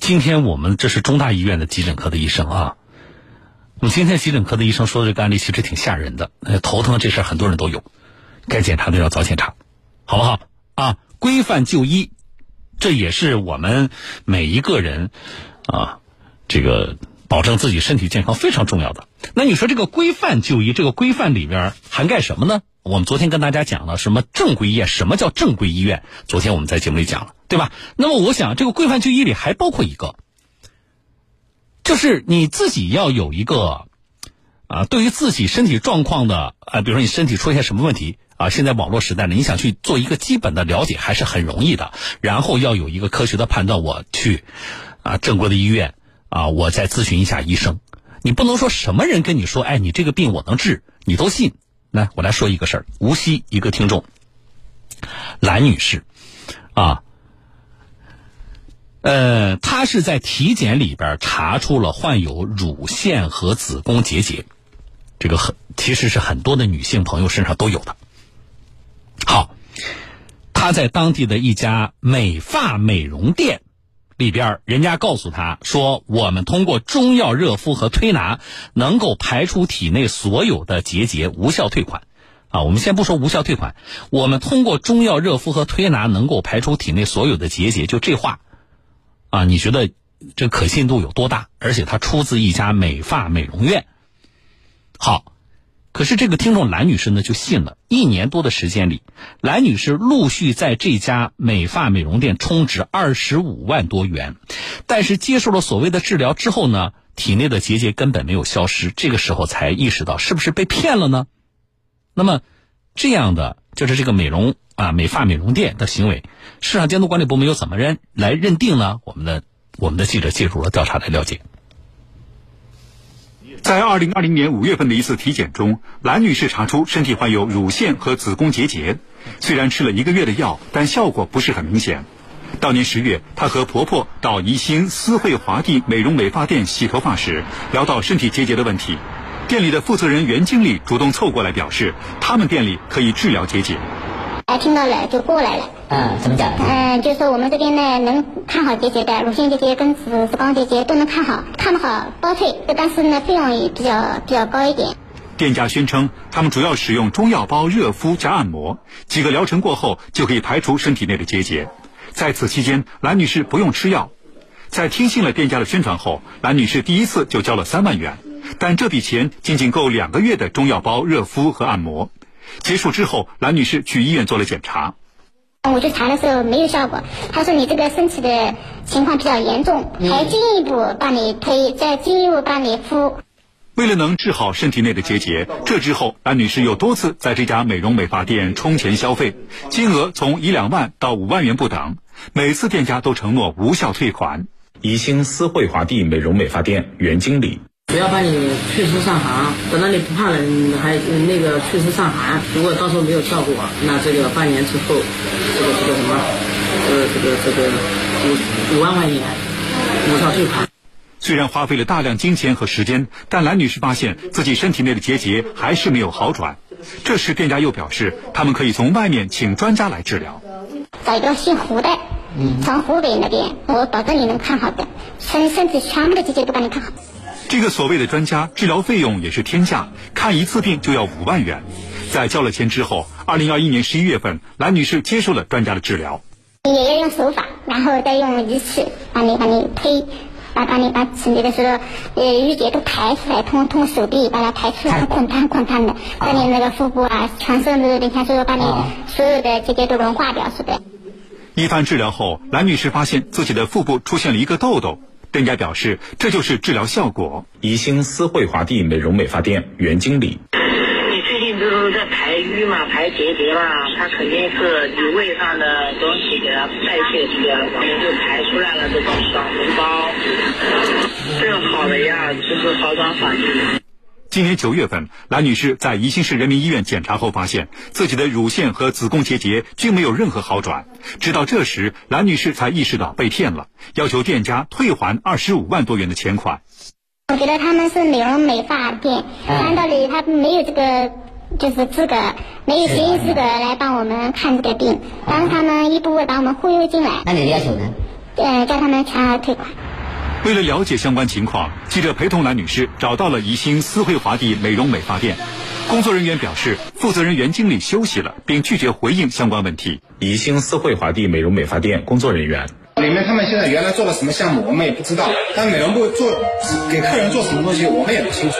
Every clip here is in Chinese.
今天我们这是中大医院的急诊科的医生啊。我们今天急诊科的医生说的这个案例其实挺吓人的，呃，头疼这事儿很多人都有，该检查的要早检查，好不好？啊，规范就医，这也是我们每一个人啊，这个保证自己身体健康非常重要的。那你说这个规范就医，这个规范里边涵盖什么呢？我们昨天跟大家讲了什么正规医院，什么叫正规医院？昨天我们在节目里讲了，对吧？那么我想，这个规范就医里还包括一个，就是你自己要有一个啊，对于自己身体状况的啊，比如说你身体出现什么问题啊，现在网络时代呢，你想去做一个基本的了解还是很容易的。然后要有一个科学的判断，我去啊正规的医院啊，我再咨询一下医生。你不能说什么人跟你说，哎，你这个病我能治，你都信。来，我来说一个事儿。无锡一个听众，兰女士，啊，呃，她是在体检里边查出了患有乳腺和子宫结节，这个很其实是很多的女性朋友身上都有的。好，她在当地的一家美发美容店。里边人家告诉他说，我们通过中药热敷和推拿，能够排出体内所有的结节，无效退款。啊，我们先不说无效退款，我们通过中药热敷和推拿，能够排出体内所有的结节，就这话，啊，你觉得这可信度有多大？而且它出自一家美发美容院。好。可是这个听众兰女士呢就信了，一年多的时间里，兰女士陆续在这家美发美容店充值二十五万多元，但是接受了所谓的治疗之后呢，体内的结节根本没有消失，这个时候才意识到是不是被骗了呢？那么，这样的就是这个美容啊美发美容店的行为，市场监督管理部门又怎么认来认定呢？我们的我们的记者介入了调查来了解。在二零二零年五月份的一次体检中，兰女士查出身体患有乳腺和子宫结节。虽然吃了一个月的药，但效果不是很明显。当年十月，她和婆婆到宜兴思汇华帝美容美发店洗头发时，聊到身体结节的问题，店里的负责人袁经理主动凑过来表示，他们店里可以治疗结节。哎，听到了就过来了。嗯，怎么讲？嗯，就是说我们这边呢能看好结节的，乳腺结节跟子子宫结节都能看好，看不好包退，但是呢费用也比较比较高一点。店家宣称，他们主要使用中药包热敷加按摩，几个疗程过后就可以排除身体内的结节。在此期间，兰女士不用吃药。在听信了店家的宣传后，兰女士第一次就交了三万元，但这笔钱仅仅够两个月的中药包热敷和按摩。结束之后，兰女士去医院做了检查。我去查的时候没有效果，他说你这个身体的情况比较严重，还进一步帮你推，再进一步帮你敷。为了能治好身体内的结节，这之后兰女士又多次在这家美容美发店充钱消费，金额从一两万到五万元不等，每次店家都承诺无效退款。宜兴思汇华帝美容美发店原经理。不要把你祛湿上寒，等到你不怕冷，还那个祛湿上寒。如果到时候没有效果，那这个半年之后，这个这个什么，呃，这个这个五五万块钱无效退款。虽然花费了大量金钱和时间，但兰女士发现自己身体内的结节还是没有好转。这时店家又表示，他们可以从外面请专家来治疗。找一个姓胡的，从湖北那边，我保证你能看好的，身身体全部的结节都帮你看好。这个所谓的专家治疗费用也是天价，看一次病就要五万元。在交了钱之后，二零二一年十一月份，兰女士接受了专家的治疗。也要用手法，然后再用仪器帮你帮你推，把把你把体的所有呃淤结都抬出来，通通手臂把它抬出来，滚烫滚烫的，把你那个腹部啊、全身的你看，所有把你所有的结节都融化掉似的。一番治疗后，兰女士发现自己的腹部出现了一个痘痘。店家表示，这就是治疗效果。宜兴思汇华帝美容美发店袁经理，你最近不是在排瘀嘛，排结节嘛，它肯定是你胃上的东西给它代谢出来了，然后就排出来了这种小红包。这个好的呀，就是好转缓解。今年九月份，兰女士在宜兴市人民医院检查后，发现自己的乳腺和子宫结节均没有任何好转。直到这时，兰女士才意识到被骗了，要求店家退还二十五万多元的钱款。我觉得他们是美容美发店，按道理他没有这个就是资格，没有执业资格来帮我们看这个病，但是他们一步步把我们忽悠进来。那你的要求呢？嗯，叫他们全额退款。为了了解相关情况，记者陪同兰女士找到了宜兴思汇华帝美容美发店。工作人员表示，负责人袁经理休息了，并拒绝回应相关问题。宜兴思汇华帝美容美发店工作人员，里面他们现在原来做了什么项目，我们也不知道。但美容部做给客人做什么东西，我们也不清楚。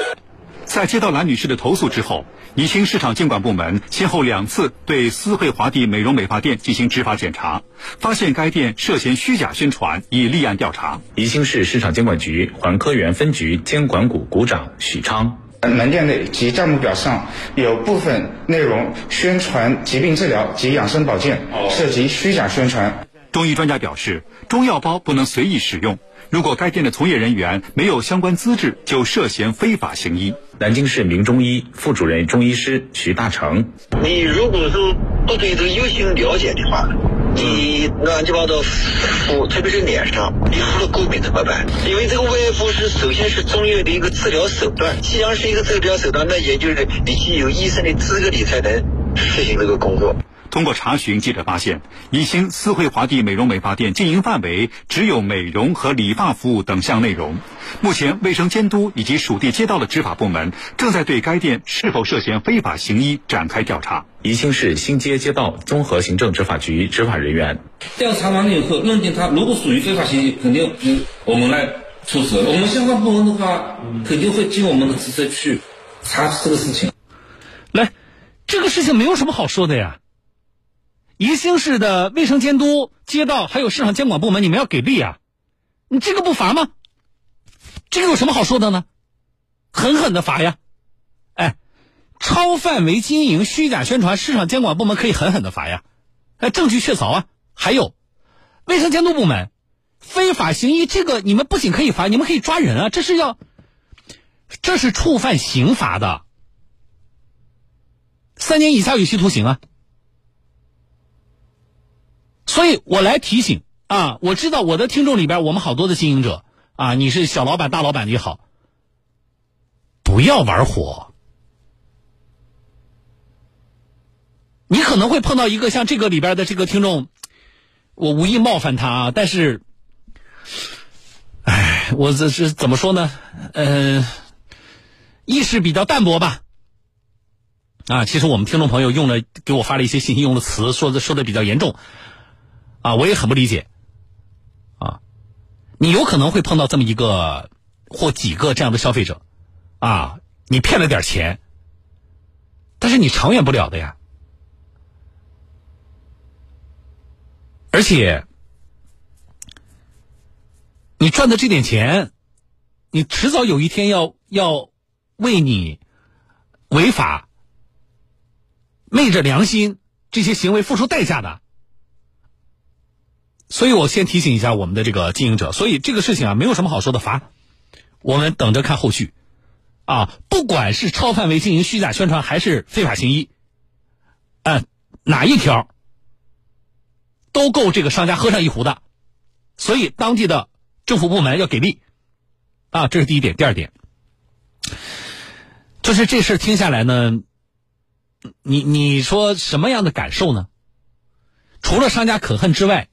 在接到兰女士的投诉之后，宜兴市场监管部门先后两次对思汇华帝美容美发店进行执法检查，发现该店涉嫌虚假宣传，已立案调查。宜兴市市场监管局环科园分局监管股股长许昌。门店内及账目表上有部分内容宣传疾病治疗及养生保健，涉及虚假宣传。中医专家表示，中药包不能随意使用，如果该店的从业人员没有相关资质，就涉嫌非法行医。南京市名中医副主任中医师徐大成，你如果说不对这个药性了解的话。你乱七八糟敷，特别是脸上，你敷了过敏怎么办？因为这个外敷是首先是中药的一个治疗手段，既然是一个治疗手段，那也就是你具有医生的资格，你才能实行这个工作。通过查询，记者发现，宜兴思汇华帝美容美发店经营范围只有美容和理发服务等项内容。目前，卫生监督以及属地街道的执法部门正在对该店是否涉嫌非法行医展开调查。宜兴市新街街道综合行政执法局执法人员调查完了以后，认定他如果属于非法行医，肯定我们来处置。我们相关部门的话，肯定会尽我们的职责去查这个事情。来，这个事情没有什么好说的呀。宜兴市的卫生监督、街道还有市场监管部门，你们要给力啊！你这个不罚吗？这个有什么好说的呢？狠狠的罚呀！哎，超范围经营、虚假宣传，市场监管部门可以狠狠的罚呀！哎，证据确凿啊！还有，卫生监督部门非法行医，这个你们不仅可以罚，你们可以抓人啊！这是要，这是触犯刑法的，三年以下有期徒刑啊！所以我来提醒啊，我知道我的听众里边，我们好多的经营者啊，你是小老板、大老板也好，不要玩火。你可能会碰到一个像这个里边的这个听众，我无意冒犯他啊，但是，哎，我这是怎么说呢？呃，意识比较淡薄吧。啊，其实我们听众朋友用了给我发了一些信息，用的词说的说的比较严重。啊，我也很不理解，啊，你有可能会碰到这么一个或几个这样的消费者，啊，你骗了点钱，但是你长远不了的呀，而且你赚的这点钱，你迟早有一天要要为你违法昧着良心这些行为付出代价的。所以我先提醒一下我们的这个经营者，所以这个事情啊，没有什么好说的，罚，我们等着看后续，啊，不管是超范围经营虚假宣传还是非法行医，嗯，哪一条都够这个商家喝上一壶的，所以当地的政府部门要给力，啊，这是第一点，第二点，就是这事听下来呢，你你说什么样的感受呢？除了商家可恨之外。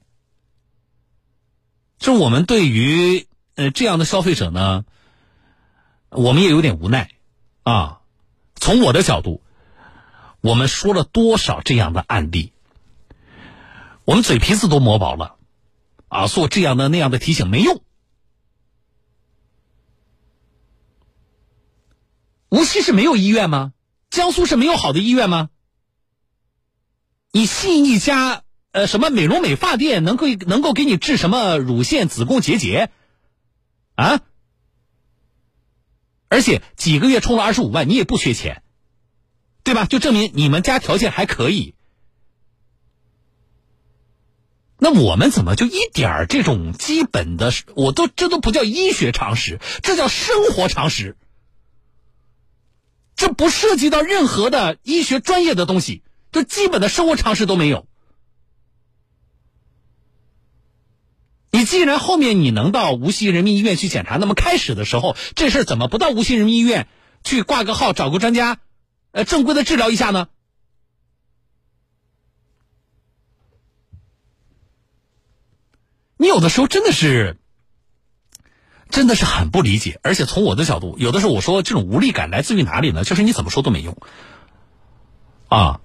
就我们对于呃这样的消费者呢，我们也有点无奈啊。从我的角度，我们说了多少这样的案例，我们嘴皮子都磨薄了啊，做这样的那样的提醒没用。无锡是没有医院吗？江苏是没有好的医院吗？你信一家？呃，什么美容美发店能够能够给你治什么乳腺、子宫结节，啊？而且几个月充了二十五万，你也不缺钱，对吧？就证明你们家条件还可以。那我们怎么就一点儿这种基本的，我都这都不叫医学常识，这叫生活常识。这不涉及到任何的医学专业的东西，就基本的生活常识都没有。既然后面你能到无锡人民医院去检查，那么开始的时候这事怎么不到无锡人民医院去挂个号，找个专家，呃，正规的治疗一下呢？你有的时候真的是真的是很不理解。而且从我的角度，有的时候我说这种无力感来自于哪里呢？就是你怎么说都没用啊。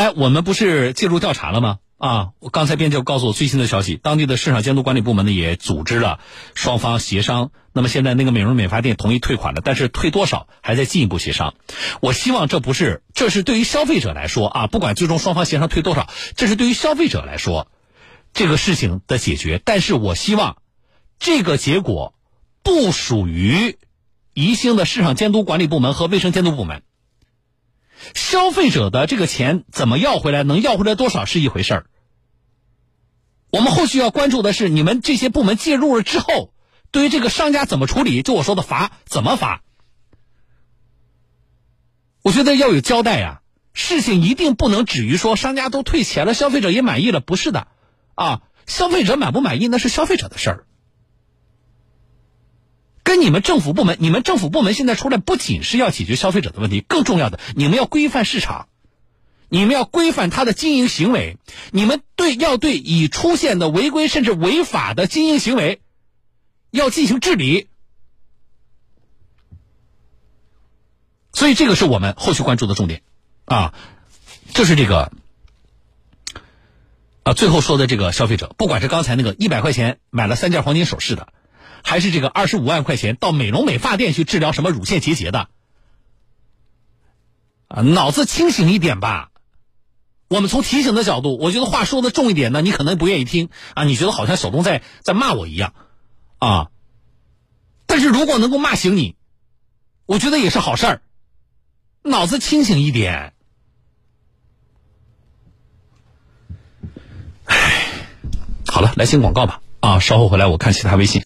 来我们不是介入调查了吗？啊，我刚才编辑告诉我最新的消息，当地的市场监督管理部门呢也组织了双方协商。那么现在那个美容美发店同意退款了，但是退多少还在进一步协商。我希望这不是，这是对于消费者来说啊，不管最终双方协商退多少，这是对于消费者来说这个事情的解决。但是我希望这个结果不属于宜兴的市场监督管理部门和卫生监督部门。消费者的这个钱怎么要回来，能要回来多少是一回事儿。我们后续要关注的是，你们这些部门介入了之后，对于这个商家怎么处理？就我说的罚怎么罚？我觉得要有交代呀。事情一定不能止于说商家都退钱了，消费者也满意了，不是的，啊，消费者满不满意那是消费者的事儿。跟你们政府部门，你们政府部门现在出来不仅是要解决消费者的问题，更重要的，你们要规范市场，你们要规范他的经营行为，你们对要对已出现的违规甚至违法的经营行为，要进行治理。所以这个是我们后续关注的重点，啊，就是这个，啊，最后说的这个消费者，不管是刚才那个一百块钱买了三件黄金首饰的。还是这个二十五万块钱到美容美发店去治疗什么乳腺结节的，啊，脑子清醒一点吧。我们从提醒的角度，我觉得话说的重一点呢，你可能不愿意听啊，你觉得好像小东在在骂我一样，啊。但是如果能够骂醒你，我觉得也是好事儿。脑子清醒一点。唉，好了，来听广告吧。啊，稍后回来我看其他微信。